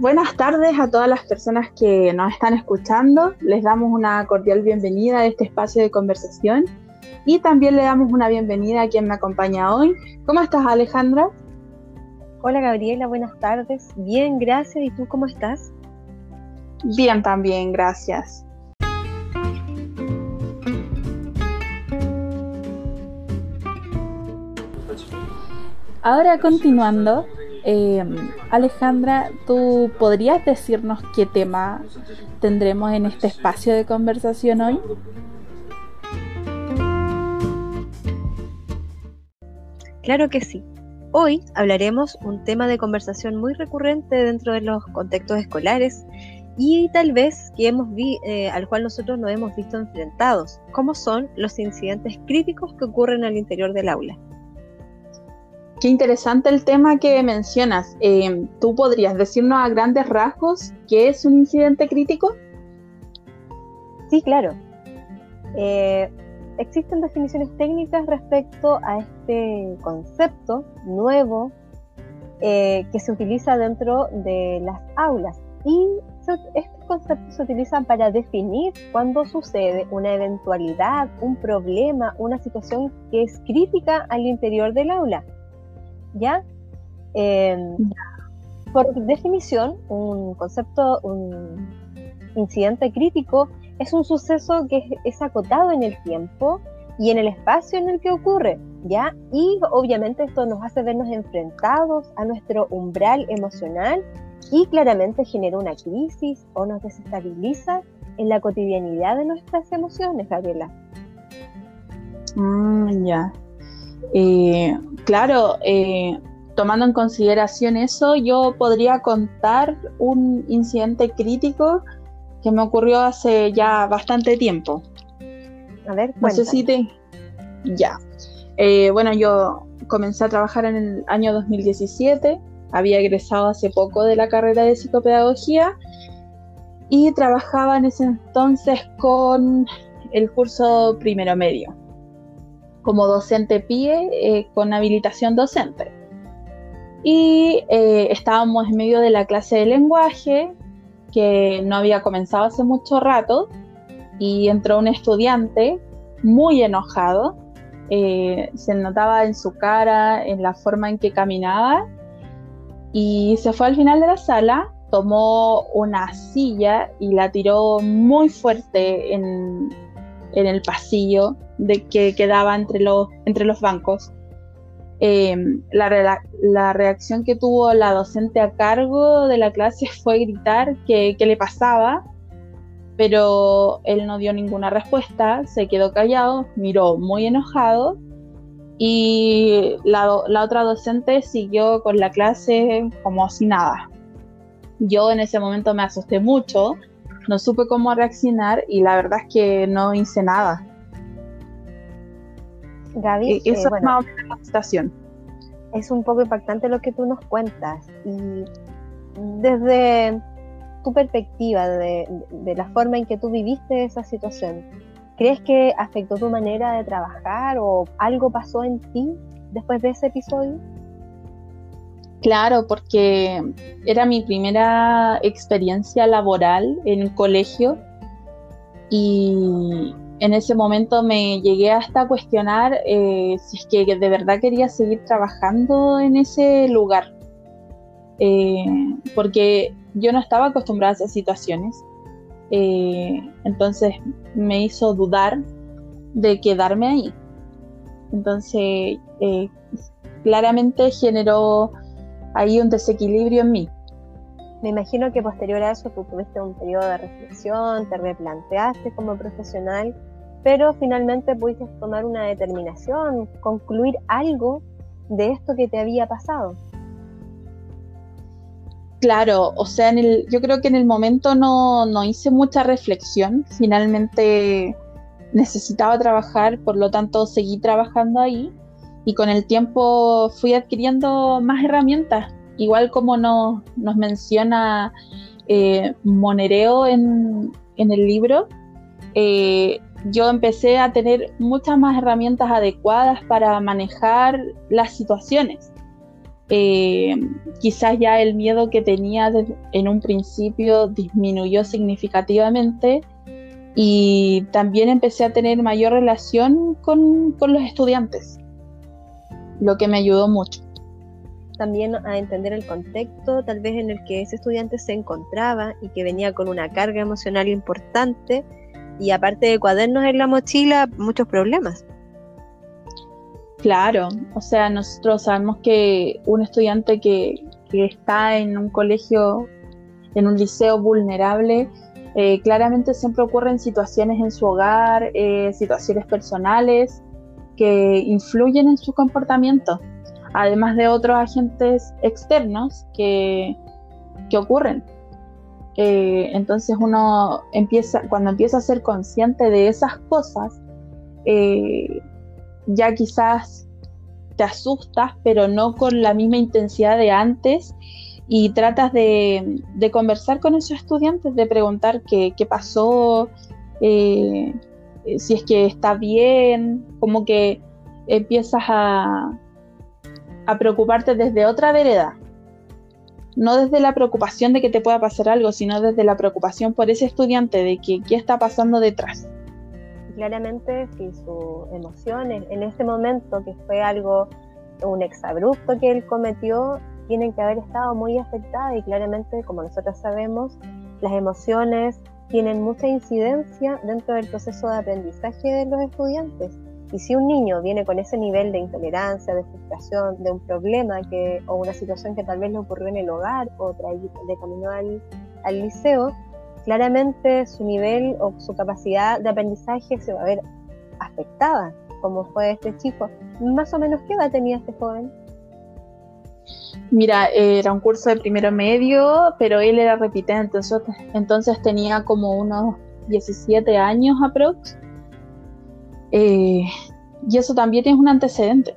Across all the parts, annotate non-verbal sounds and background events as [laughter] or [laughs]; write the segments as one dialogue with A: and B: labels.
A: Buenas tardes a todas las personas que nos están escuchando. Les damos una cordial bienvenida a este espacio de conversación y también le damos una bienvenida a quien me acompaña hoy. ¿Cómo estás, Alejandra?
B: Hola, Gabriela, buenas tardes. Bien, gracias. ¿Y tú cómo estás?
A: Bien, también, gracias. Ahora continuando, eh, Alejandra, ¿tú podrías decirnos qué tema tendremos en este espacio de conversación hoy?
B: Claro que sí. Hoy hablaremos un tema de conversación muy recurrente dentro de los contextos escolares y tal vez que hemos eh, al cual nosotros nos hemos visto enfrentados, como son los incidentes críticos que ocurren al interior del aula.
A: Qué interesante el tema que mencionas. Eh, ¿Tú podrías decirnos a grandes rasgos qué es un incidente crítico?
B: Sí, claro. Eh, existen definiciones técnicas respecto a este concepto nuevo eh, que se utiliza dentro de las aulas. Y estos conceptos se utilizan para definir cuando sucede una eventualidad, un problema, una situación que es crítica al interior del aula ¿ya? Em, por definición, un concepto, un incidente crítico es un suceso que es, acotado en el tiempo y en el espacio en el que ocurre, ¿ya? Y obviamente esto nos hace vernos enfrentados a nuestro umbral emocional y claramente genera una crisis o nos desestabiliza en la cotidianidad de nuestras emociones, Gabriela.
A: Mm, ya. Eh, claro, eh, tomando en consideración eso, yo podría contar un incidente crítico que me ocurrió hace ya bastante tiempo.
B: A ver,
A: no sé si te... Ya. Eh, bueno, yo comencé a trabajar en el año 2017, había egresado hace poco de la carrera de psicopedagogía y trabajaba en ese entonces con el curso primero medio como docente PIE eh, con habilitación docente. Y eh, estábamos en medio de la clase de lenguaje, que no había comenzado hace mucho rato, y entró un estudiante muy enojado. Eh, se notaba en su cara, en la forma en que caminaba, y se fue al final de la sala, tomó una silla y la tiró muy fuerte en, en el pasillo de que quedaba entre los, entre los bancos. Eh, la, la, reacción que tuvo la docente a cargo de la clase [laughs] fue gritar que, le pasaba, pero él no dio ninguna respuesta, se quedó callado, miró muy enojado y la, la otra docente siguió con la clase como si nada. Yo en ese momento me asusté mucho no supe cómo reaccionar y la verdad es que no hice nada.
B: Gaby,
A: e-, eso eh, es más la situación.
B: Es un poco impactante lo que tú nos cuentas y desde tu perspectiva, de, de la forma en que tú viviste esa situación, ¿crees que afectó tu manera de trabajar o algo pasó en ti después de ese episodio?
A: Claro, porque era mi primera experiencia laboral en el colegio y en ese momento me llegué hasta a cuestionar eh, si es que de verdad quería seguir trabajando en ese lugar, eh, porque yo no estaba acostumbrada a esas situaciones. Eh, entonces me hizo dudar de quedarme ahí. Entonces, claramente generó hay un desequilibrio en mí.
B: Me imagino que posterior a eso tú tuviste un periodo de reflexión, te replanteaste como profesional, pero finalmente pudiste tomar una determinación, concluir algo de esto que te había pasado.
A: Claro, o sea, en el, yo creo que en el momento no, no hice mucha reflexión, finalmente necesitaba trabajar, por lo tanto seguí trabajando ahí. Y con el tiempo fui adquiriendo más herramientas, igual como nos, nos menciona eh, Monereo en, en, el libro, eh, yo empecé a tener muchas más herramientas adecuadas para manejar las situaciones. eh, quizás ya el miedo que tenía en un principio disminuyó significativamente y también empecé a tener mayor relación con, con los estudiantes, lo que me ayudó mucho
B: también a entender el contexto tal vez en el que ese estudiante se encontraba y que venía con una carga emocional importante y aparte de cuadernos en la mochila, muchos problemas.
A: Claro, o sea, nosotros sabemos que un estudiante que, está en un colegio, en un liceo vulnerable, eh, claramente siempre ocurren situaciones en su hogar, eh, situaciones personales que influyen en su comportamiento además de otros agentes externos que, ocurren. Eh, entonces uno empieza, cuando empieza a ser consciente de esas cosas, eh, ya quizás te asustas, pero no con la misma intensidad de antes, y tratas de, conversar con esos estudiantes, de preguntar qué, pasó, eh, si es que está bien, como que empiezas a, a preocuparte desde otra vereda. No desde la preocupación de que te pueda pasar algo, sino desde la preocupación por ese estudiante, de que qué está pasando detrás.
B: Claramente, si sus emociones en ese momento, que fue algo, un exabrupto que él cometió, tienen que haber estado muy afectadas y claramente, como nosotros sabemos, las emociones tienen mucha incidencia dentro del proceso de aprendizaje de los estudiantes. Y si un niño viene con ese nivel de intolerancia, de frustración, de un problema que, o una situación que tal vez le ocurrió en el hogar o de camino al, liceo, claramente su nivel o su capacidad de aprendizaje se va a ver afectada, como fue este chico. Más o menos, ¿qué edad tenía este joven?
A: Mira, era un curso de primero medio, pero él era repitente, entonces, entonces tenía como unos 17 años aprox. Eh, y eso también es un antecedente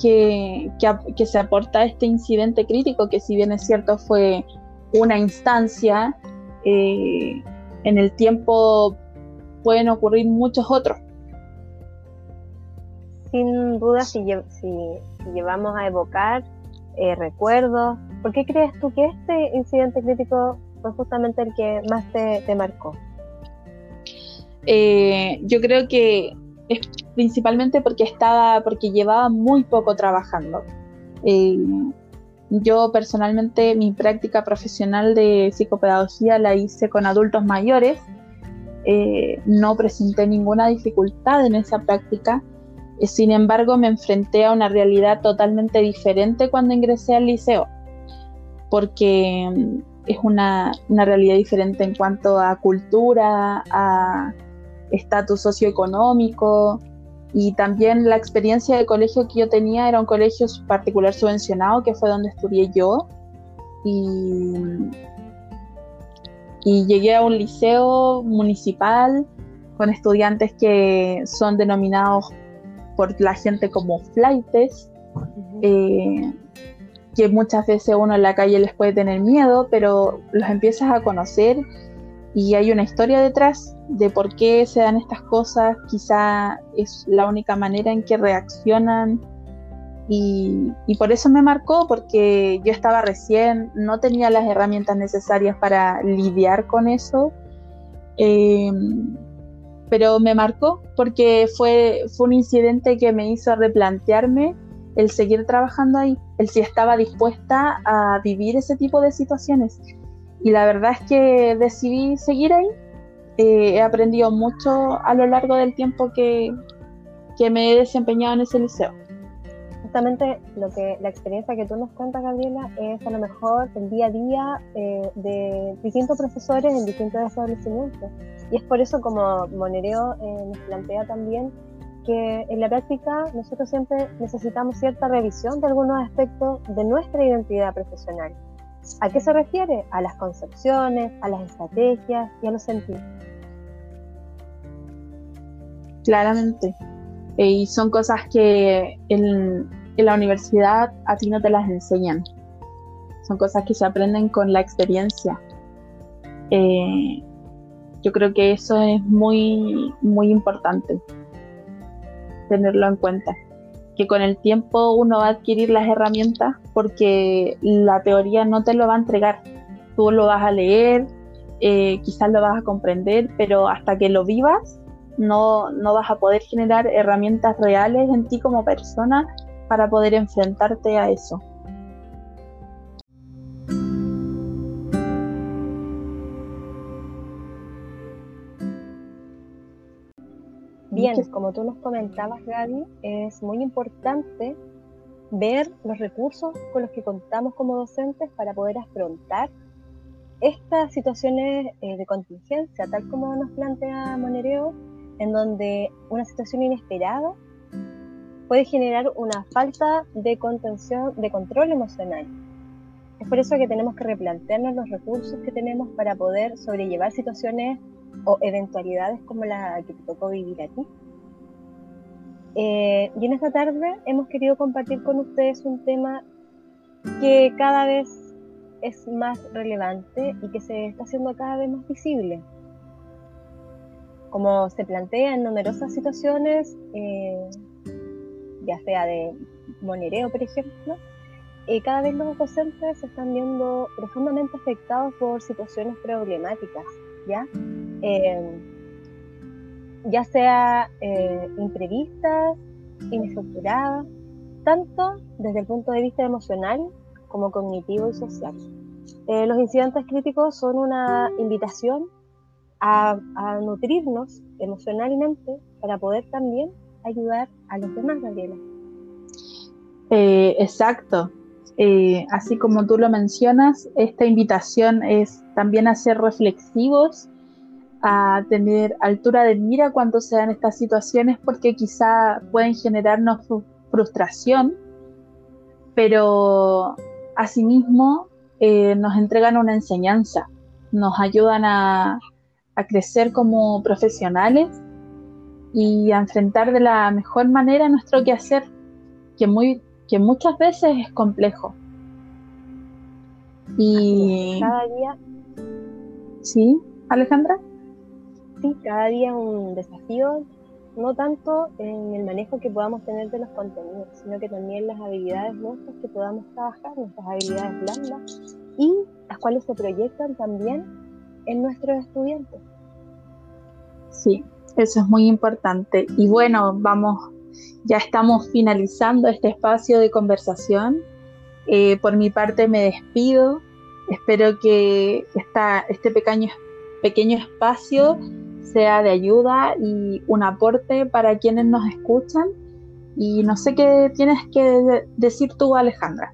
A: que, que, se aporta a este incidente crítico, que si bien es cierto fue una instancia, eh, en el tiempo pueden ocurrir muchos otros.
B: Sin duda, si, llevamos a evocar eh, recuerdos, ¿por qué crees tú que este incidente crítico fue justamente el que más te, te marcó?
A: yo creo que es principalmente porque estaba, porque llevaba muy poco trabajando. Eh, yo personalmente mi práctica profesional de psicopedagogía la hice con adultos mayores. Eh, no presenté ninguna dificultad en esa práctica. Eh, sin embargo, me enfrenté a una realidad totalmente diferente cuando ingresé al liceo, porque mm, es una, una realidad diferente en cuanto a cultura, a estatus socioeconómico y también la experiencia de colegio que yo tenía era un colegio particular subvencionado que fue donde estudié yo y, y llegué a un liceo municipal con estudiantes que son denominados por la gente como flightes, eh, que muchas veces uno en la calle les puede tener miedo, pero los empiezas a conocer y hay una historia detrás de por qué se dan estas cosas, quizá es la única manera en que reaccionan. Y, por eso me marcó, porque yo estaba recién, no tenía las herramientas necesarias para lidiar con eso, em, pero me marcó porque fue, fue un incidente que me hizo replantearme el seguir trabajando ahí, el si estaba dispuesta a vivir ese tipo de situaciones. Y la verdad es que decidí seguir ahí eh, he aprendido mucho a lo largo del tiempo que, me he desempeñado en ese liceo.
B: Justamente lo que la experiencia que tú nos cuentas, Gabriela, es a lo mejor el día a día eh, de distintos profesores en distintos establecimientos. Y es por eso como Monereo eh, nos plantea también que en la práctica nosotros siempre necesitamos cierta revisión de algunos aspectos de nuestra identidad profesional. ¿A qué se refiere? A las concepciones, a las estrategias y a los sentidos.
A: Claramente. Y son cosas que en, la universidad a ti no te las enseñan. Son cosas que se aprenden con la experiencia. Eh, yo creo que eso es muy, muy importante tenerlo en cuenta que con el tiempo uno va a adquirir las herramientas porque la teoría no te lo va a entregar. Tú lo vas a leer, eh, quizás lo vas a comprender, pero hasta que lo vivas no, no vas a poder generar herramientas reales en ti como persona para poder enfrentarte a eso.
B: Bien, como tú nos comentabas, Gaby, es muy importante ver los recursos con los que contamos como docentes para poder afrontar estas situaciones eh, de contingencia, tal como nos plantea Monereo, en donde una situación inesperada puede generar una falta de contención, de control emocional. Por eso que tenemos que replantearnos los recursos que tenemos para poder sobrellevar situaciones o eventualidades como la que te tocó vivir a ti. Eh, y en esta tarde hemos querido compartir con ustedes un tema que cada vez es más relevante y que se está haciendo cada vez más visible. Como se plantea en numerosas situaciones, eh, ya sea de monereo, por ejemplo, eh, cada vez los docentes se están viendo profundamente afectados por situaciones problemáticas, ¿ya? Eh, ya sea imprevistas, inestructuradas, tanto desde el punto de vista emocional como cognitivo y social. Eh, los incidentes críticos son una invitación a, nutrirnos emocionalmente para poder también ayudar a los demás, Gabriela.
A: Eh, exacto. Eh, así como tú lo mencionas, esta invitación es también a ser reflexivos, a tener altura de mira cuando se dan estas situaciones, porque quizá pueden generarnos frustración, pero asimismo eh, nos entregan una enseñanza, nos ayudan a, crecer como profesionales y a enfrentar de la mejor manera nuestro quehacer, que, muy, que muchas veces es complejo.
B: Y cada día.
A: ¿Sí, Alejandra?
B: Sí, cada día un desafío no tanto en el manejo que podamos tener de los contenidos, sino que también las habilidades nuestras que podamos trabajar, nuestras habilidades blandas y las cuales se proyectan también en nuestros estudiantes.
A: Sí, eso es muy importante. Y bueno, vamos, ya estamos finalizando este espacio de conversación. Eh, por mi parte me despido. Espero que esta, este pequeño, pequeño espacio sea de ayuda y un aporte para quienes nos escuchan. Y no sé qué tienes que decir tú, Alejandra.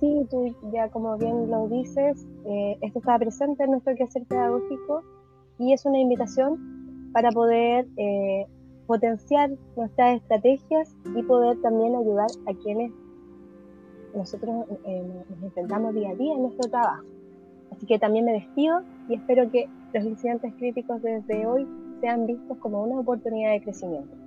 B: Sí, tú ya como bien lo dices, eh, esto está presente en nuestro quehacer pedagógico y es una invitación para poder eh, potenciar nuestras estrategias y poder también ayudar a quienes nosotros eh, nos enfrentamos día a día en nuestro trabajo. Así que también me despido y espero que los incidentes críticos desde hoy sean vistos como una oportunidad de crecimiento.